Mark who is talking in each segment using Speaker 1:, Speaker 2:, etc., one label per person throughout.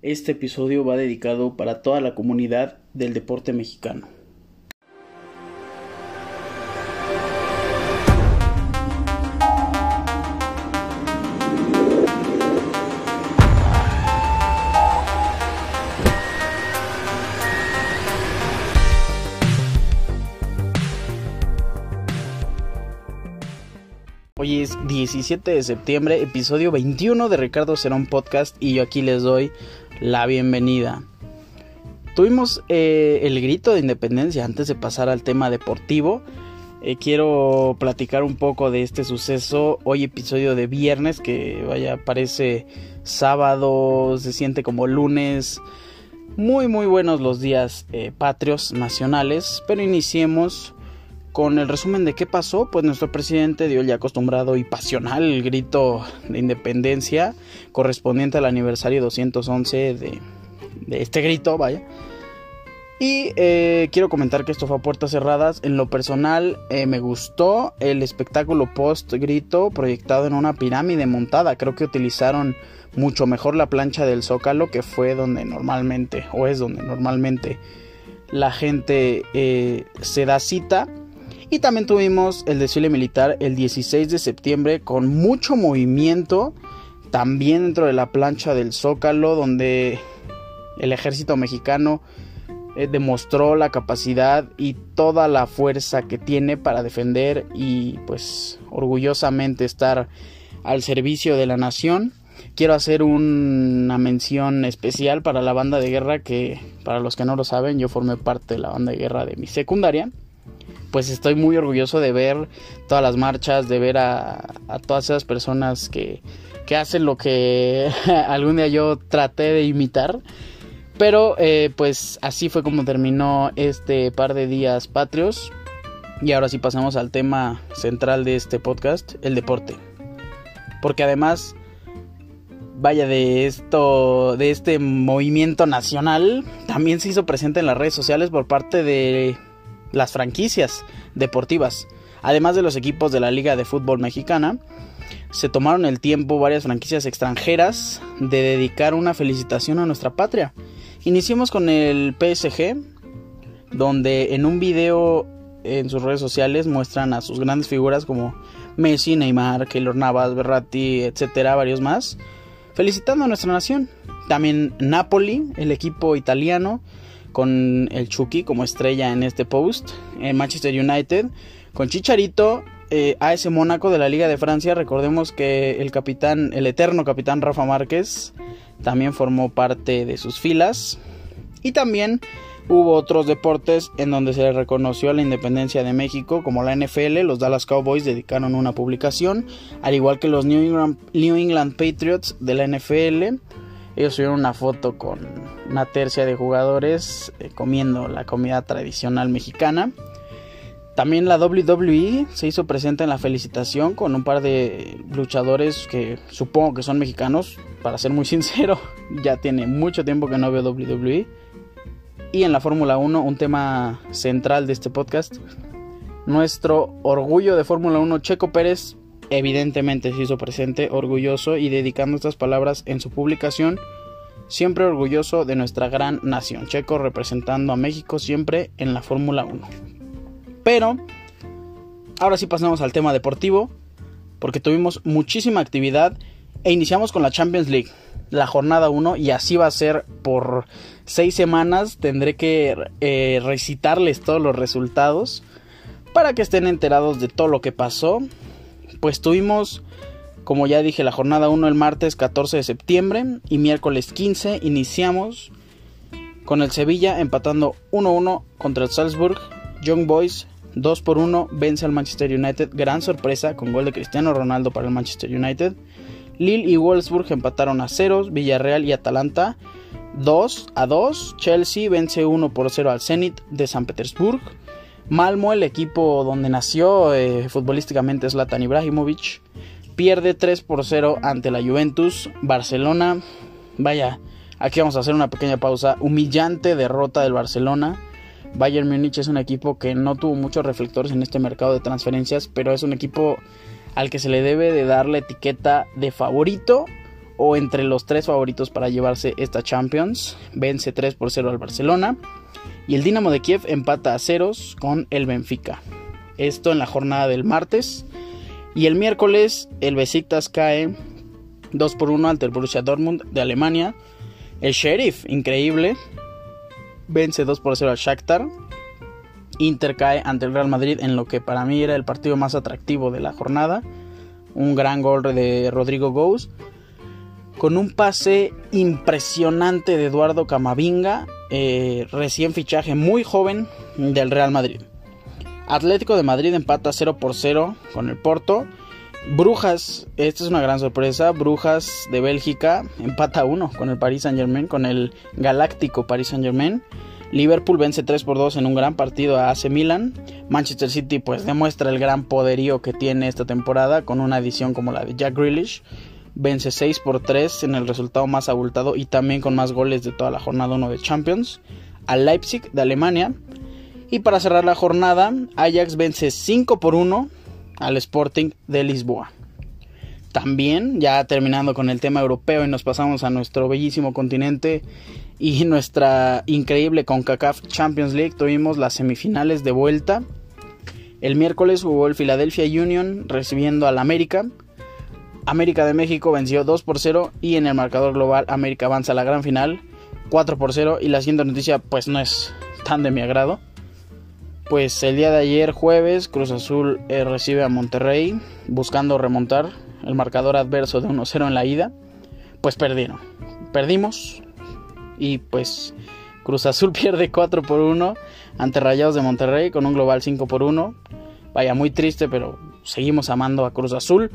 Speaker 1: Este episodio va dedicado para toda la comunidad del deporte mexicano. Hoy es 17 de septiembre, episodio 21 de Ricardo Cerón Podcast y yo aquí les doy la bienvenida. Tuvimos eh, el grito de independencia antes de pasar al tema deportivo. Eh, quiero platicar un poco de este suceso. Hoy episodio de viernes que vaya parece sábado, se siente como lunes. Muy muy buenos los días eh, patrios nacionales, pero iniciemos con el resumen de qué pasó, pues nuestro presidente dio el ya acostumbrado y pasional grito de independencia correspondiente al aniversario 211 de, de este grito, vaya. Y eh, quiero comentar que esto fue a puertas cerradas. En lo personal eh, me gustó el espectáculo post grito proyectado en una pirámide montada. Creo que utilizaron mucho mejor la plancha del zócalo que fue donde normalmente, o es donde normalmente la gente eh, se da cita. Y también tuvimos el desfile militar el 16 de septiembre con mucho movimiento. También dentro de la plancha del Zócalo donde el ejército mexicano eh, demostró la capacidad y toda la fuerza que tiene para defender y pues orgullosamente estar al servicio de la nación. Quiero hacer una mención especial para la banda de guerra que para los que no lo saben yo formé parte de la banda de guerra de mi secundaria pues estoy muy orgulloso de ver todas las marchas, de ver a, todas esas personas que, que, hacen lo que algún día yo traté de imitar. Pero eh, pues así fue como terminó este par de días patrios. Y ahora sí pasamos al tema central de este podcast, el deporte. Porque además, vaya de esto, de este movimiento nacional, también se hizo presente en las redes sociales por parte de las franquicias deportivas. Además de los equipos de la Liga de Fútbol Mexicana, se tomaron el tiempo varias franquicias extranjeras de dedicar una felicitación a nuestra patria. Iniciemos con el PSG, donde en un video en sus redes sociales muestran a sus grandes figuras como Messi, Neymar, Keylor Navas, Berratti, etcétera, varios más, felicitando a nuestra nación. También Napoli, el equipo italiano, con el Chucky como estrella en este post. En Manchester United con Chicharito, eh, AS Mónaco de la Liga de Francia. Recordemos que el capitán, el eterno capitán Rafa Márquez, también formó parte de sus filas. Y también hubo otros deportes en donde se le reconoció la independencia de México, como la NFL. Los Dallas Cowboys dedicaron una publicación, al igual que los New England Patriots de la NFL ellos subieron una foto con una tercia de jugadores eh, comiendo la comida tradicional mexicana. También la WWE se hizo presente en la felicitación con un par de luchadores que supongo que son mexicanos. Para ser muy sincero, ya tiene mucho tiempo que no veo WWE. Y en la Fórmula 1, un tema central de este podcast. Nuestro orgullo de Fórmula 1, Checo Pérez, evidentemente se hizo presente, orgulloso y dedicando estas palabras en su publicación, siempre orgulloso de nuestra gran nación, Checo representando a México siempre en la Fórmula 1. Pero, ahora sí pasamos al tema deportivo, porque tuvimos muchísima actividad e iniciamos con la Champions League, la jornada 1, y así va a ser por seis semanas, tendré que eh, recitarles todos los resultados para que estén enterados de todo lo que pasó pues tuvimos, como ya dije, la jornada 1 el martes 14 de septiembre y miércoles 15 iniciamos con el Sevilla empatando 1-1 contra el Salzburg. Young Boys 2 por 1 vence al Manchester United. Gran sorpresa con gol de Cristiano Ronaldo para el Manchester United. Lille y Wolfsburg empataron a ceros. Villarreal y Atalanta 2 a 2. Chelsea vence 1 por 0 al Zenit de San Petersburg. Malmo, el equipo donde nació eh, futbolísticamente Zlatan Ibrahimovic, pierde 3 por 0 ante la Juventus. Barcelona, vaya, aquí vamos a hacer una pequeña pausa. Humillante derrota del Barcelona. Bayern Múnich es un equipo que no tuvo muchos reflectores en este mercado de transferencias, pero es un equipo al que se le debe de dar la etiqueta de favorito o entre los tres favoritos para llevarse esta Champions. Vence 3 por 0 al Barcelona. Y el Dinamo de Kiev empata a ceros con el Benfica. Esto en la jornada del martes. Y el miércoles el Besiktas cae 2 por 1 ante el Borussia Dortmund de Alemania. El Sheriff, increíble, vence 2 por 0 al Shakhtar. Inter cae ante el Real Madrid en lo que para mí era el partido más atractivo de la jornada. Un gran gol de Rodrigo Gous. Con un pase impresionante de Eduardo Camavinga, eh, recién fichaje muy joven del Real Madrid. Atlético de Madrid empata 0 por 0 con el Porto. Brujas, esta es una gran sorpresa. Brujas de Bélgica empata 1 con el Paris Saint Germain, con el galáctico Paris Saint Germain. Liverpool vence 3 por 2 en un gran partido a AC Milan. Manchester City pues demuestra el gran poderío que tiene esta temporada con una edición como la de Jack Grealish. Vence 6 por 3 en el resultado más abultado y también con más goles de toda la jornada 1 de Champions. Al Leipzig de Alemania. Y para cerrar la jornada, Ajax vence 5 por 1 al Sporting de Lisboa. También, ya terminando con el tema europeo y nos pasamos a nuestro bellísimo continente y nuestra increíble CONCACAF Champions League, tuvimos las semifinales de vuelta. El miércoles jugó el Philadelphia Union recibiendo al América. América de México venció 2 por 0 y en el marcador global América avanza a la gran final 4 por 0 y la siguiente noticia pues no es tan de mi agrado pues el día de ayer jueves Cruz Azul eh, recibe a Monterrey buscando remontar el marcador adverso de 1-0 en la ida. Pues perdieron. Perdimos y pues Cruz Azul pierde 4 por 1 ante Rayados de Monterrey con un global 5 por 1. Vaya, muy triste, pero seguimos amando a Cruz Azul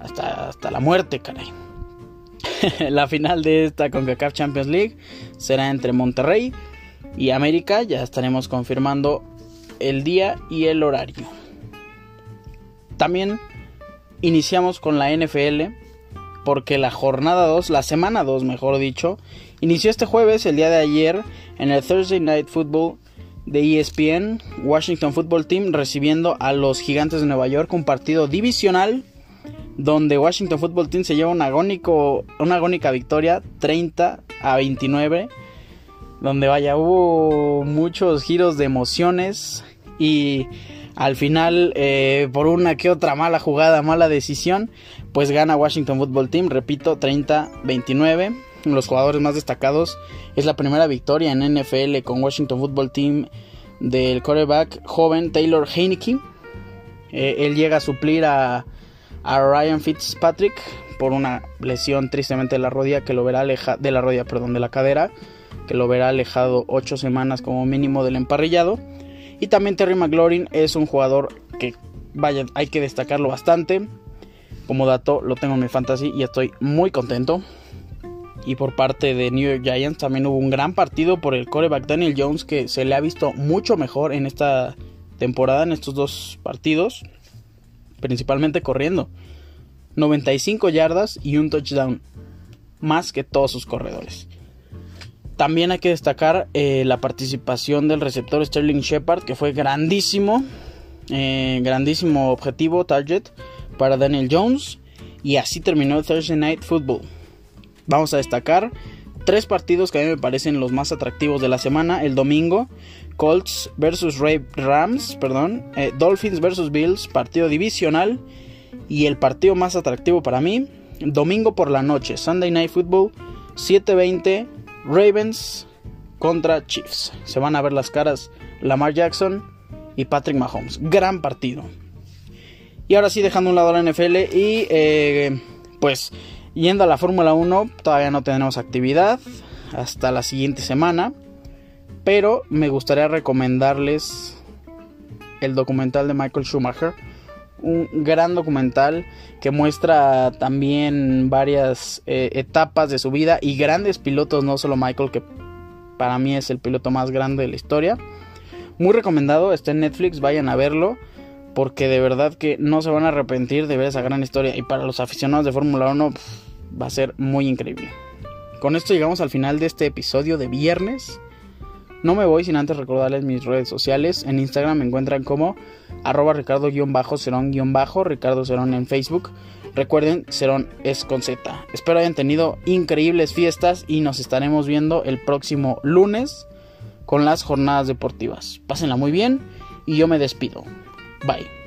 Speaker 1: hasta, hasta la muerte, caray. la final de esta CONCACAF Champions League será entre Monterrey y América. Ya estaremos confirmando el día y el horario. También iniciamos con la NFL porque la jornada 2, la semana 2 mejor dicho, inició este jueves, el día de ayer, en el Thursday Night Football de ESPN, Washington Football Team recibiendo a los Gigantes de Nueva York, un partido divisional donde Washington Football Team se lleva una, agónico, una agónica victoria 30 a 29 donde vaya hubo muchos giros de emociones y al final eh, por una que otra mala jugada, mala decisión, pues gana Washington Football Team, repito, 30-29. Los jugadores más destacados es la primera victoria en NFL con Washington Football Team del quarterback joven Taylor Heineke. Eh, él llega a suplir a, a Ryan Fitzpatrick por una lesión tristemente de la rodilla que lo verá aleja, de la rodilla, perdón, de la cadera, que lo verá alejado ocho semanas como mínimo del emparrillado. Y también Terry McLaurin es un jugador que, vaya, hay que destacarlo bastante. Como dato, lo tengo en mi fantasy y estoy muy contento. Y por parte de New York Giants también hubo un gran partido por el coreback Daniel Jones que se le ha visto mucho mejor en esta temporada, en estos dos partidos. Principalmente corriendo. 95 yardas y un touchdown. Más que todos sus corredores. También hay que destacar eh, la participación del receptor Sterling Shepard, que fue grandísimo, eh, grandísimo objetivo, target para Daniel Jones. Y así terminó el Thursday Night Football. Vamos a destacar tres partidos que a mí me parecen los más atractivos de la semana. El domingo, Colts versus Rams, perdón, eh, Dolphins versus Bills, partido divisional. Y el partido más atractivo para mí, domingo por la noche, Sunday Night Football, 720 Ravens contra Chiefs. Se van a ver las caras Lamar Jackson y Patrick Mahomes. Gran partido. Y ahora sí, dejando un lado la NFL y eh, pues yendo a la Fórmula 1, todavía no tenemos actividad hasta la siguiente semana. Pero me gustaría recomendarles el documental de Michael Schumacher un gran documental que muestra también varias eh, etapas de su vida y grandes pilotos, no solo Michael, que para mí es el piloto más grande de la historia. Muy recomendado, está en Netflix, vayan a verlo, porque de verdad que no se van a arrepentir de ver esa gran historia. Y para los aficionados de Fórmula 1 va a ser muy increíble. Con esto llegamos al final de este episodio de viernes. No me voy sin antes recordarles mis redes sociales. En Instagram me encuentran como arroba ricardo-cerón-bajo, Ricardo Cerón en Facebook. Recuerden, Cerón es con Z. Espero hayan tenido increíbles fiestas y nos estaremos viendo el próximo lunes con las jornadas deportivas. Pásenla muy bien y yo me despido. Bye.